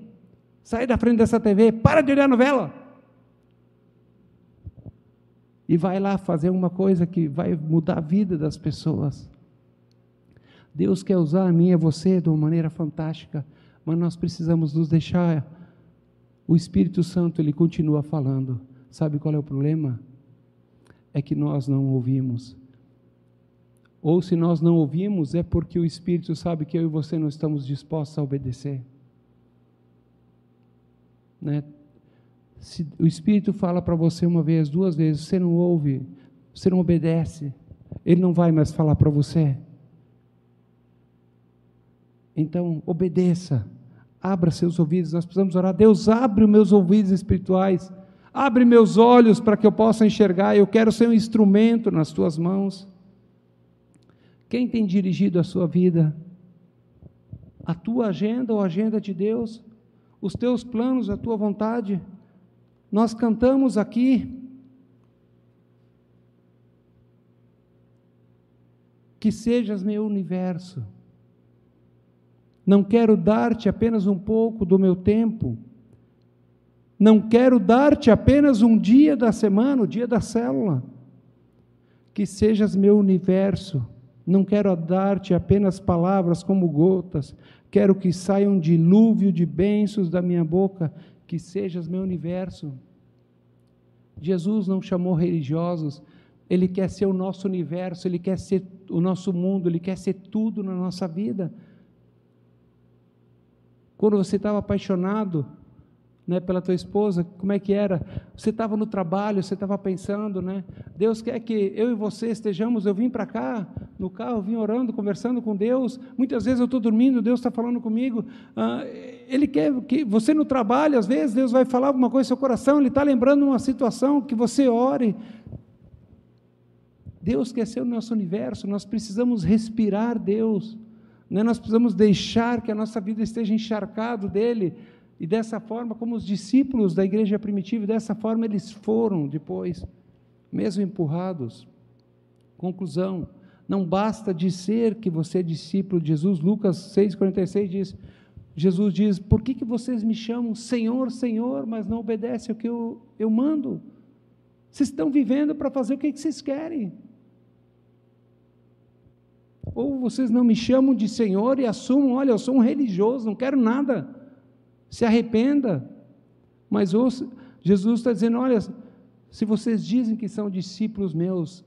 Sai da frente dessa TV, para de olhar novela. E vai lá fazer uma coisa que vai mudar a vida das pessoas. Deus quer usar a mim e você de uma maneira fantástica, mas nós precisamos nos deixar. O Espírito Santo, ele continua falando. Sabe qual é o problema? É que nós não ouvimos. Ou se nós não ouvimos, é porque o Espírito sabe que eu e você não estamos dispostos a obedecer. Né? Se o Espírito fala para você uma vez, duas vezes, você não ouve, você não obedece, ele não vai mais falar para você. Então, obedeça, abra seus ouvidos, nós precisamos orar. Deus, abre os meus ouvidos espirituais Abre meus olhos para que eu possa enxergar. Eu quero ser um instrumento nas tuas mãos. Quem tem dirigido a sua vida? A tua agenda ou a agenda de Deus? Os teus planos, a tua vontade? Nós cantamos aqui. Que sejas meu universo. Não quero dar-te apenas um pouco do meu tempo não quero dar-te apenas um dia da semana, o dia da célula. Que sejas meu universo. Não quero dar-te apenas palavras como gotas. Quero que saia um dilúvio de bênçãos da minha boca. Que sejas meu universo. Jesus não chamou religiosos. Ele quer ser o nosso universo, ele quer ser o nosso mundo, ele quer ser tudo na nossa vida. Quando você estava apaixonado, né, pela tua esposa, como é que era? Você estava no trabalho, você estava pensando, né? Deus quer que eu e você estejamos. Eu vim para cá no carro, vim orando, conversando com Deus. Muitas vezes eu estou dormindo, Deus está falando comigo. Ah, ele quer que você no trabalho, às vezes Deus vai falar alguma coisa no seu coração. Ele está lembrando uma situação que você ore. Deus quer ser o nosso universo. Nós precisamos respirar Deus. Né? Nós precisamos deixar que a nossa vida esteja encharcado dele e dessa forma, como os discípulos da igreja primitiva, dessa forma eles foram depois, mesmo empurrados. Conclusão: não basta dizer que você é discípulo de Jesus. Lucas 6,46 diz: Jesus diz: Por que, que vocês me chamam Senhor, Senhor, mas não obedecem ao que eu, eu mando? Vocês estão vivendo para fazer o que, que vocês querem. Ou vocês não me chamam de Senhor e assumam: olha, eu sou um religioso, não quero nada se arrependa. Mas ouça, Jesus está dizendo: olha, se vocês dizem que são discípulos meus,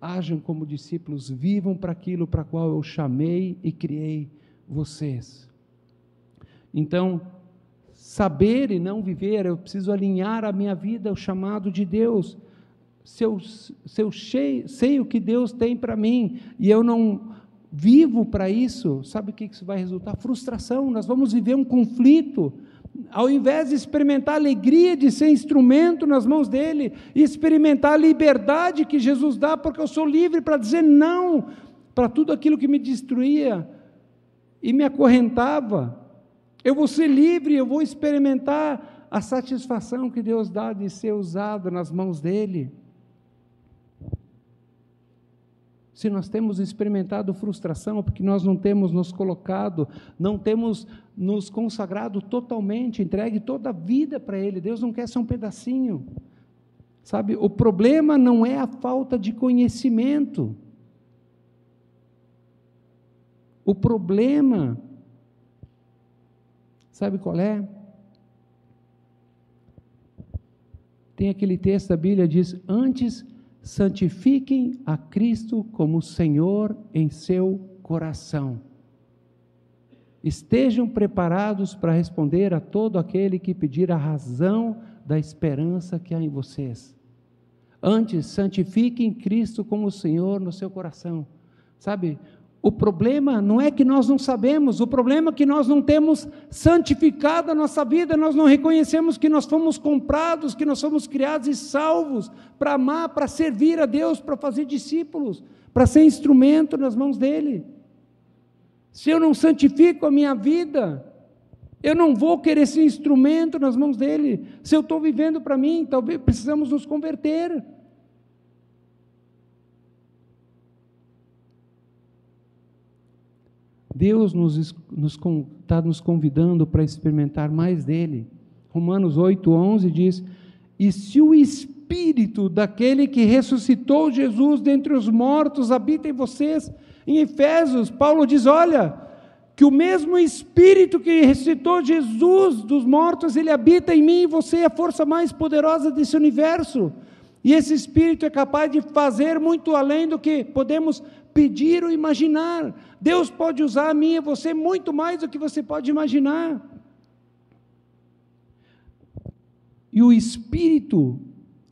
ajam como discípulos, vivam para aquilo para qual eu chamei e criei vocês. Então, saber e não viver, eu preciso alinhar a minha vida ao chamado de Deus. Se eu, se eu sei, sei o que Deus tem para mim e eu não vivo para isso, sabe o que isso vai resultar? Frustração, nós vamos viver um conflito. Ao invés de experimentar a alegria de ser instrumento nas mãos dele, e experimentar a liberdade que Jesus dá, porque eu sou livre para dizer não para tudo aquilo que me destruía e me acorrentava. Eu vou ser livre, eu vou experimentar a satisfação que Deus dá de ser usado nas mãos dele. Se nós temos experimentado frustração, é porque nós não temos nos colocado, não temos nos consagrado totalmente, entregue toda a vida para Ele. Deus não quer ser um pedacinho. Sabe, o problema não é a falta de conhecimento. O problema, sabe qual é? Tem aquele texto da Bíblia diz: Antes santifiquem a Cristo como Senhor em seu coração. Estejam preparados para responder a todo aquele que pedir a razão da esperança que há em vocês. Antes, santifiquem Cristo como Senhor no seu coração. Sabe, o problema não é que nós não sabemos, o problema é que nós não temos santificado a nossa vida, nós não reconhecemos que nós fomos comprados, que nós fomos criados e salvos para amar, para servir a Deus, para fazer discípulos, para ser instrumento nas mãos dEle. Se eu não santifico a minha vida, eu não vou querer ser instrumento nas mãos dEle. Se eu estou vivendo para mim, talvez precisamos nos converter. Deus nos está nos, tá nos convidando para experimentar mais dele. Romanos 8,11 diz: E se o Espírito daquele que ressuscitou Jesus dentre os mortos habita em vocês, em Efésios, Paulo diz: Olha, que o mesmo Espírito que ressuscitou Jesus dos mortos, ele habita em mim e você é a força mais poderosa desse universo. E esse Espírito é capaz de fazer muito além do que podemos pedir ou imaginar. Deus pode usar a mim e você muito mais do que você pode imaginar. E o Espírito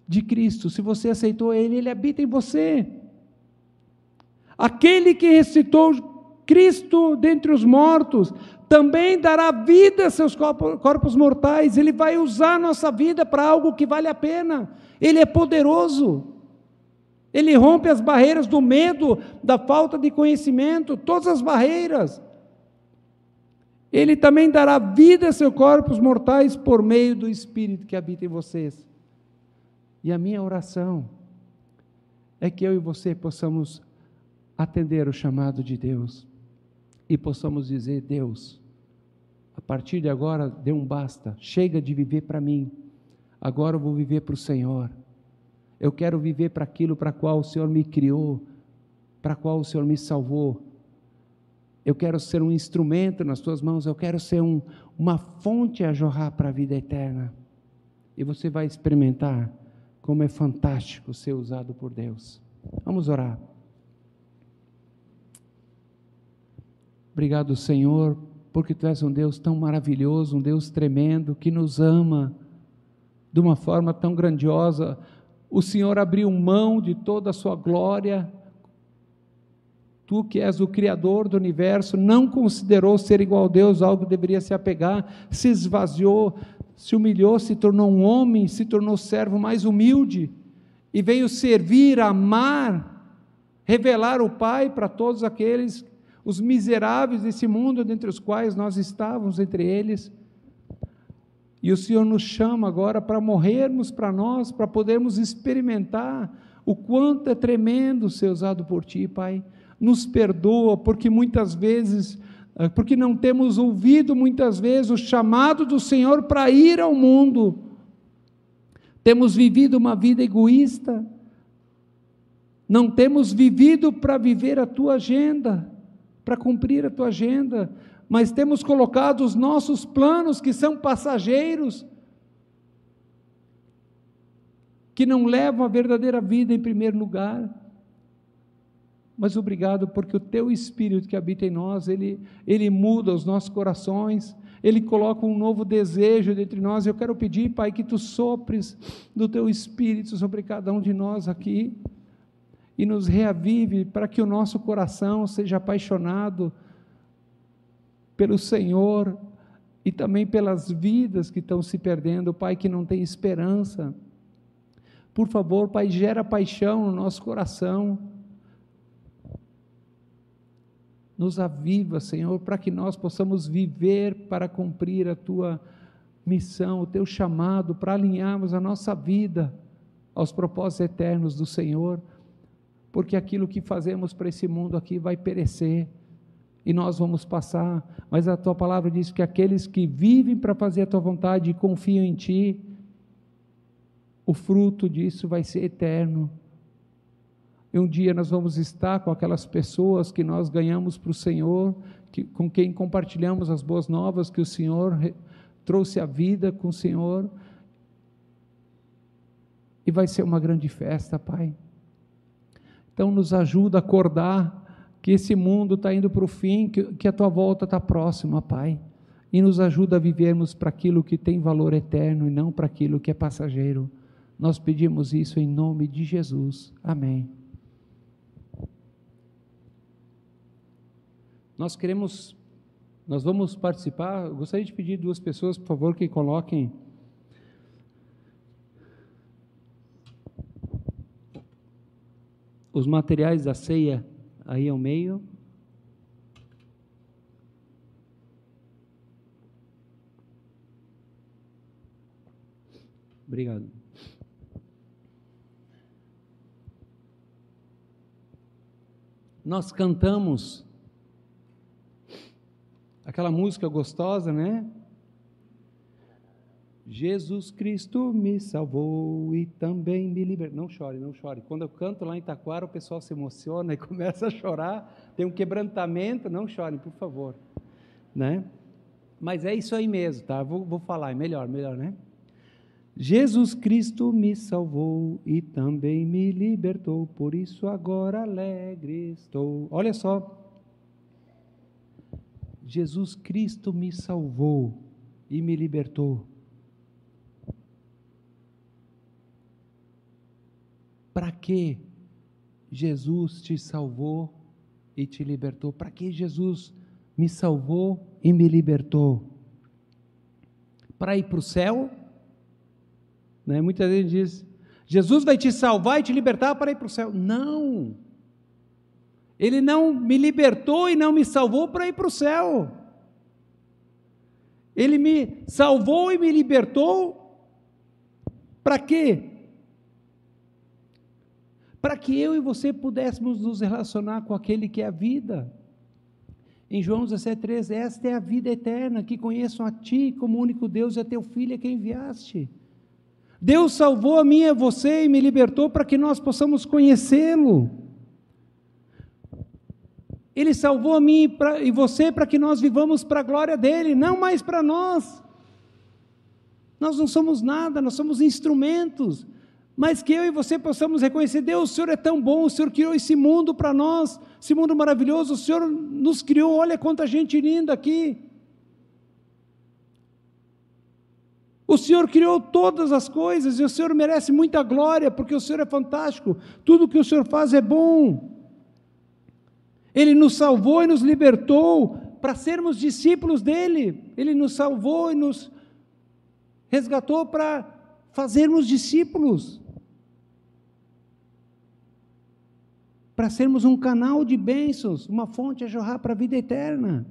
de Cristo, se você aceitou Ele, Ele habita em você. Aquele que ressuscitou Cristo dentre os mortos, também dará vida a seus corpos mortais, Ele vai usar nossa vida para algo que vale a pena, Ele é poderoso. Ele rompe as barreiras do medo, da falta de conhecimento, todas as barreiras. Ele também dará vida a seus corpos mortais por meio do Espírito que habita em vocês. E a minha oração é que eu e você possamos atender o chamado de Deus e possamos dizer: Deus, a partir de agora dê um basta, chega de viver para mim, agora eu vou viver para o Senhor. Eu quero viver para aquilo para qual o Senhor me criou, para qual o Senhor me salvou. Eu quero ser um instrumento nas tuas mãos, eu quero ser um, uma fonte a jorrar para a vida eterna. E você vai experimentar como é fantástico ser usado por Deus. Vamos orar. Obrigado, Senhor, porque tu és um Deus tão maravilhoso, um Deus tremendo, que nos ama de uma forma tão grandiosa. O Senhor abriu mão de toda a sua glória. Tu que és o Criador do universo, não considerou ser igual a Deus algo que deveria se apegar, se esvaziou, se humilhou, se tornou um homem, se tornou servo mais humilde e veio servir, amar, revelar o Pai para todos aqueles, os miseráveis desse mundo, dentre os quais nós estávamos, entre eles. E o Senhor nos chama agora para morrermos para nós, para podermos experimentar o quanto é tremendo ser usado por Ti, Pai. Nos perdoa, porque muitas vezes, eh, porque não temos ouvido muitas vezes o chamado do Senhor para ir ao mundo. Temos vivido uma vida egoísta, não temos vivido para viver a tua agenda, para cumprir a tua agenda, mas temos colocado os nossos planos que são passageiros, que não levam a verdadeira vida em primeiro lugar. Mas obrigado porque o teu espírito que habita em nós, ele ele muda os nossos corações, ele coloca um novo desejo dentro de nós. Eu quero pedir, Pai, que tu sopres do teu espírito sobre cada um de nós aqui e nos reavive para que o nosso coração seja apaixonado pelo Senhor e também pelas vidas que estão se perdendo, Pai, que não tem esperança. Por favor, Pai, gera paixão no nosso coração. Nos aviva, Senhor, para que nós possamos viver para cumprir a tua missão, o teu chamado, para alinharmos a nossa vida aos propósitos eternos do Senhor, porque aquilo que fazemos para esse mundo aqui vai perecer e nós vamos passar, mas a tua palavra diz que aqueles que vivem para fazer a tua vontade e confiam em ti, o fruto disso vai ser eterno. E um dia nós vamos estar com aquelas pessoas que nós ganhamos para o Senhor, que, com quem compartilhamos as boas novas que o Senhor trouxe a vida com o Senhor. E vai ser uma grande festa, Pai. Então nos ajuda a acordar que esse mundo está indo para o fim, que, que a tua volta está próxima, Pai. E nos ajuda a vivermos para aquilo que tem valor eterno e não para aquilo que é passageiro. Nós pedimos isso em nome de Jesus. Amém. Nós queremos, nós vamos participar. Eu gostaria de pedir duas pessoas, por favor, que coloquem os materiais da ceia aí ao meio. Obrigado. Nós cantamos aquela música gostosa, né? Jesus Cristo me salvou e também me libertou. Não chore, não chore. Quando eu canto lá em Taquara, o pessoal se emociona e começa a chorar, tem um quebrantamento. Não chore, por favor. Né? Mas é isso aí mesmo, tá? Vou, vou falar, é melhor, melhor, né? Jesus Cristo me salvou e também me libertou, por isso agora alegre estou. Olha só. Jesus Cristo me salvou e me libertou Para que Jesus te salvou e te libertou? Para que Jesus me salvou e me libertou? Para ir para o céu? Né? Muitas vezes diz: Jesus vai te salvar e te libertar para ir para o céu. Não! Ele não me libertou e não me salvou para ir para o céu. Ele me salvou e me libertou para quê? Para que eu e você pudéssemos nos relacionar com aquele que é a vida. Em João 17,13, esta é a vida eterna, que conheçam a Ti como único Deus e a Teu Filho a quem enviaste. Deus salvou a mim e a você e me libertou para que nós possamos conhecê-lo. Ele salvou a mim e você para que nós vivamos para a glória dele, não mais para nós. Nós não somos nada, nós somos instrumentos mas que eu e você possamos reconhecer: Deus, o Senhor é tão bom, o Senhor criou esse mundo para nós, esse mundo maravilhoso, o Senhor nos criou, olha quanta gente linda aqui. O Senhor criou todas as coisas e o Senhor merece muita glória, porque o Senhor é fantástico, tudo que o Senhor faz é bom. Ele nos salvou e nos libertou para sermos discípulos dele, ele nos salvou e nos resgatou para fazermos discípulos. Para sermos um canal de bênçãos, uma fonte a jorrar para a vida eterna.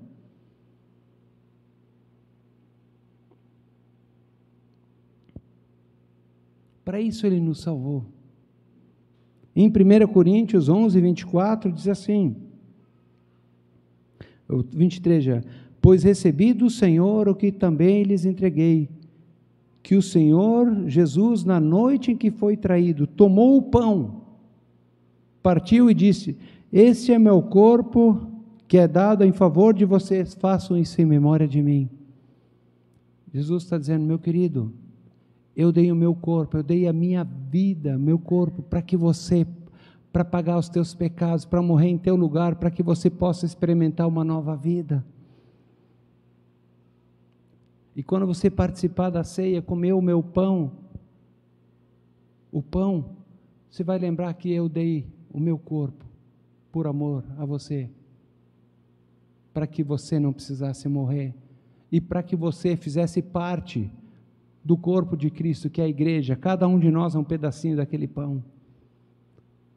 Para isso ele nos salvou. Em 1 Coríntios 11, 24, diz assim: 23 já. Pois recebi do Senhor o que também lhes entreguei, que o Senhor Jesus, na noite em que foi traído, tomou o pão, partiu e disse: Este é meu corpo que é dado em favor de vocês, façam isso em memória de mim. Jesus está dizendo, meu querido, eu dei o meu corpo, eu dei a minha vida, meu corpo, para que você para pagar os teus pecados, para morrer em teu lugar, para que você possa experimentar uma nova vida. E quando você participar da ceia, comer o meu pão, o pão, você vai lembrar que eu dei o meu corpo por amor a você, para que você não precisasse morrer e para que você fizesse parte do corpo de Cristo, que é a igreja. Cada um de nós é um pedacinho daquele pão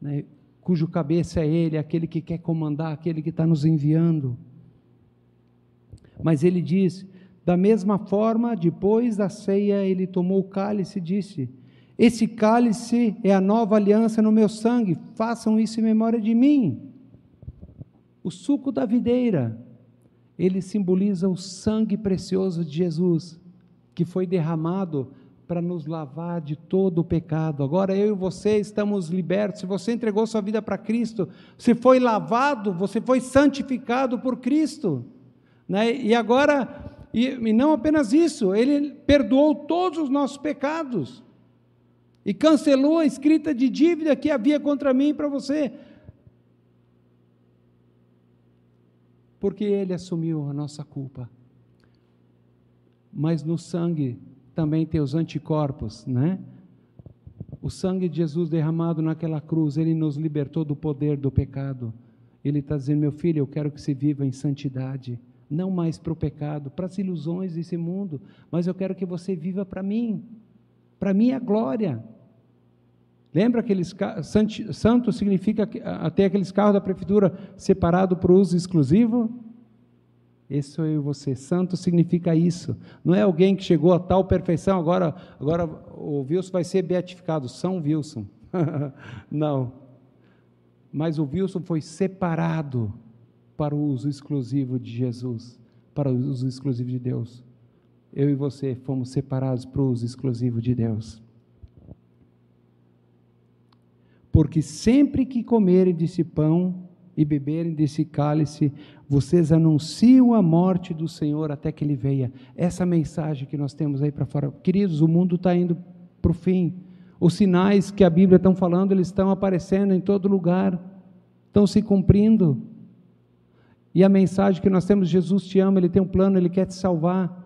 né, cujo cabeça é Ele, aquele que quer comandar, aquele que está nos enviando. Mas ele diz: da mesma forma, depois da ceia, ele tomou o cálice e disse: Esse cálice é a nova aliança no meu sangue, façam isso em memória de mim. O suco da videira, ele simboliza o sangue precioso de Jesus, que foi derramado para nos lavar de todo o pecado. Agora eu e você estamos libertos. Se você entregou sua vida para Cristo, você foi lavado, você foi santificado por Cristo. Né? E agora, e, e não apenas isso, Ele perdoou todos os nossos pecados e cancelou a escrita de dívida que havia contra mim e para você. Porque Ele assumiu a nossa culpa. Mas no sangue também tem os anticorpos, né? O sangue de Jesus derramado naquela cruz, ele nos libertou do poder do pecado. Ele está dizendo, meu filho, eu quero que você viva em santidade, não mais para o pecado, para as ilusões desse mundo, mas eu quero que você viva para mim, para minha glória. Lembra aqueles santo significa até aqueles carros da prefeitura separado para uso exclusivo? Esse sou eu e você. Santo significa isso. Não é alguém que chegou a tal perfeição, agora, agora o Wilson vai ser beatificado. São Wilson. Não. Mas o Wilson foi separado para o uso exclusivo de Jesus, para o uso exclusivo de Deus. Eu e você fomos separados para o uso exclusivo de Deus. Porque sempre que comerem desse pão e beberem desse cálice, vocês anunciam a morte do Senhor até que Ele venha. Essa mensagem que nós temos aí para fora. Queridos, o mundo está indo para o fim. Os sinais que a Bíblia está falando, eles estão aparecendo em todo lugar, estão se cumprindo. E a mensagem que nós temos, Jesus te ama, Ele tem um plano, Ele quer te salvar.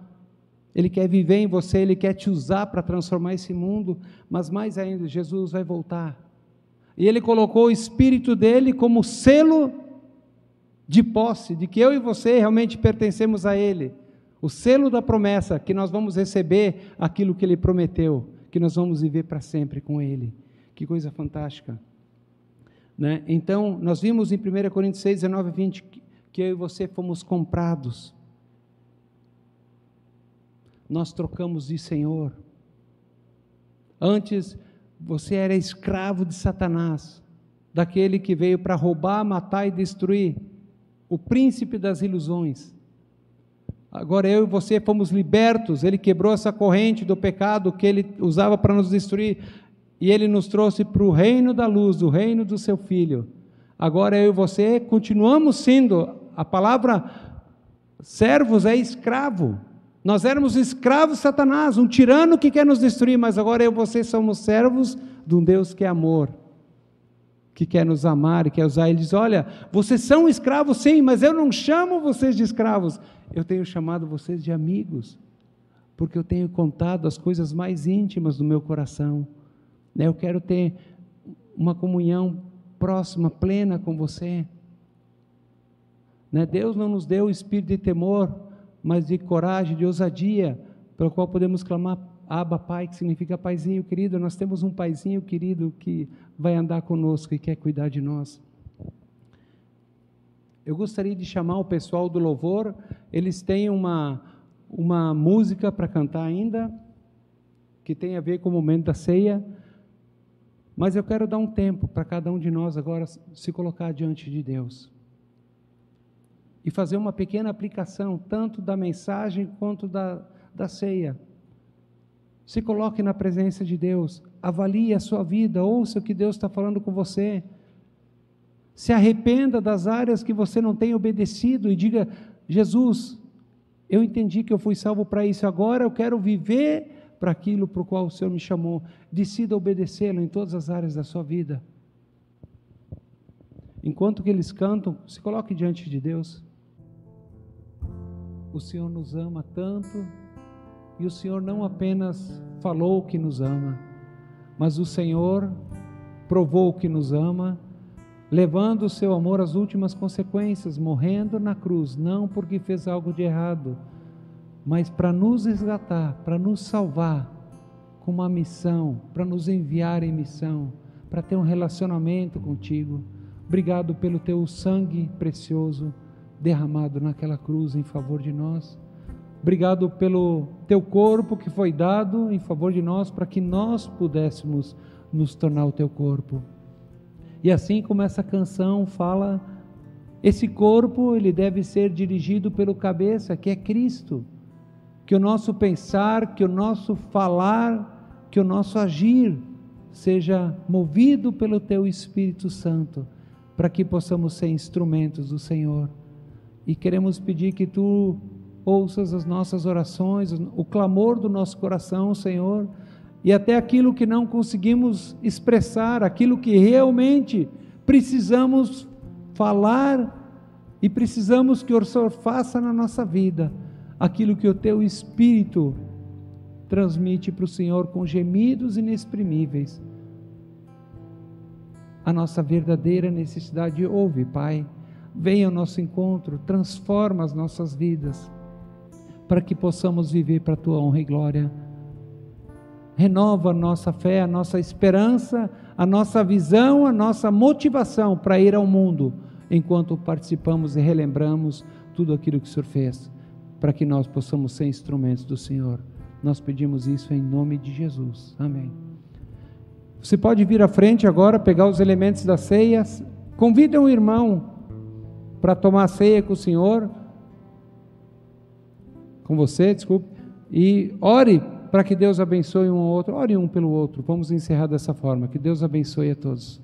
Ele quer viver em você, Ele quer te usar para transformar esse mundo, mas mais ainda, Jesus vai voltar. E Ele colocou o Espírito dele como selo de posse, de que eu e você realmente pertencemos a Ele. O selo da promessa, que nós vamos receber aquilo que Ele prometeu, que nós vamos viver para sempre com Ele. Que coisa fantástica. Né? Então, nós vimos em 1 Coríntios 6, 19 e 20 que eu e você fomos comprados. Nós trocamos de Senhor. Antes você era escravo de Satanás, daquele que veio para roubar, matar e destruir, o príncipe das ilusões. Agora eu e você fomos libertos, ele quebrou essa corrente do pecado que ele usava para nos destruir, e ele nos trouxe para o reino da luz, o reino do seu filho. Agora eu e você continuamos sendo, a palavra servos é escravo, nós éramos escravos de Satanás, um tirano que quer nos destruir, mas agora eu e você somos servos de um Deus que é amor, que quer nos amar e quer usar. Ele diz: Olha, vocês são escravos, sim, mas eu não chamo vocês de escravos, eu tenho chamado vocês de amigos, porque eu tenho contado as coisas mais íntimas do meu coração. Né? Eu quero ter uma comunhão próxima, plena com você. Né? Deus não nos deu o espírito de temor, mas de coragem, de ousadia, pelo qual podemos clamar Abba Pai, que significa paizinho querido. Nós temos um paizinho querido que vai andar conosco e quer cuidar de nós. Eu gostaria de chamar o pessoal do louvor, eles têm uma, uma música para cantar ainda, que tem a ver com o momento da ceia, mas eu quero dar um tempo para cada um de nós agora se colocar diante de Deus e fazer uma pequena aplicação, tanto da mensagem quanto da, da ceia. Se coloque na presença de Deus, avalie a sua vida, ouça o que Deus está falando com você. Se arrependa das áreas que você não tem obedecido e diga: Jesus, eu entendi que eu fui salvo para isso, agora eu quero viver para aquilo para o qual o Senhor me chamou. Decida obedecê-lo em todas as áreas da sua vida. Enquanto que eles cantam, se coloque diante de Deus. O Senhor nos ama tanto e o Senhor não apenas falou que nos ama, mas o Senhor provou que nos ama, levando o seu amor às últimas consequências, morrendo na cruz, não porque fez algo de errado, mas para nos resgatar, para nos salvar, com uma missão, para nos enviar em missão, para ter um relacionamento contigo. Obrigado pelo teu sangue precioso derramado naquela cruz em favor de nós. Obrigado pelo teu corpo que foi dado em favor de nós para que nós pudéssemos nos tornar o teu corpo. E assim como essa canção fala, esse corpo ele deve ser dirigido pelo cabeça, que é Cristo. Que o nosso pensar, que o nosso falar, que o nosso agir seja movido pelo teu Espírito Santo, para que possamos ser instrumentos do Senhor e queremos pedir que tu ouças as nossas orações, o clamor do nosso coração, Senhor, e até aquilo que não conseguimos expressar, aquilo que realmente precisamos falar e precisamos que o Senhor faça na nossa vida, aquilo que o teu Espírito transmite para o Senhor com gemidos inexprimíveis. A nossa verdadeira necessidade ouve, Pai venha ao nosso encontro, transforma as nossas vidas, para que possamos viver para a tua honra e glória. Renova a nossa fé, a nossa esperança, a nossa visão, a nossa motivação para ir ao mundo, enquanto participamos e relembramos tudo aquilo que o Senhor fez, para que nós possamos ser instrumentos do Senhor. Nós pedimos isso em nome de Jesus. Amém. Você pode vir à frente agora, pegar os elementos da ceia. Convida um irmão para tomar ceia com o Senhor, com você, desculpe, e ore para que Deus abençoe um ao outro, ore um pelo outro. Vamos encerrar dessa forma. Que Deus abençoe a todos.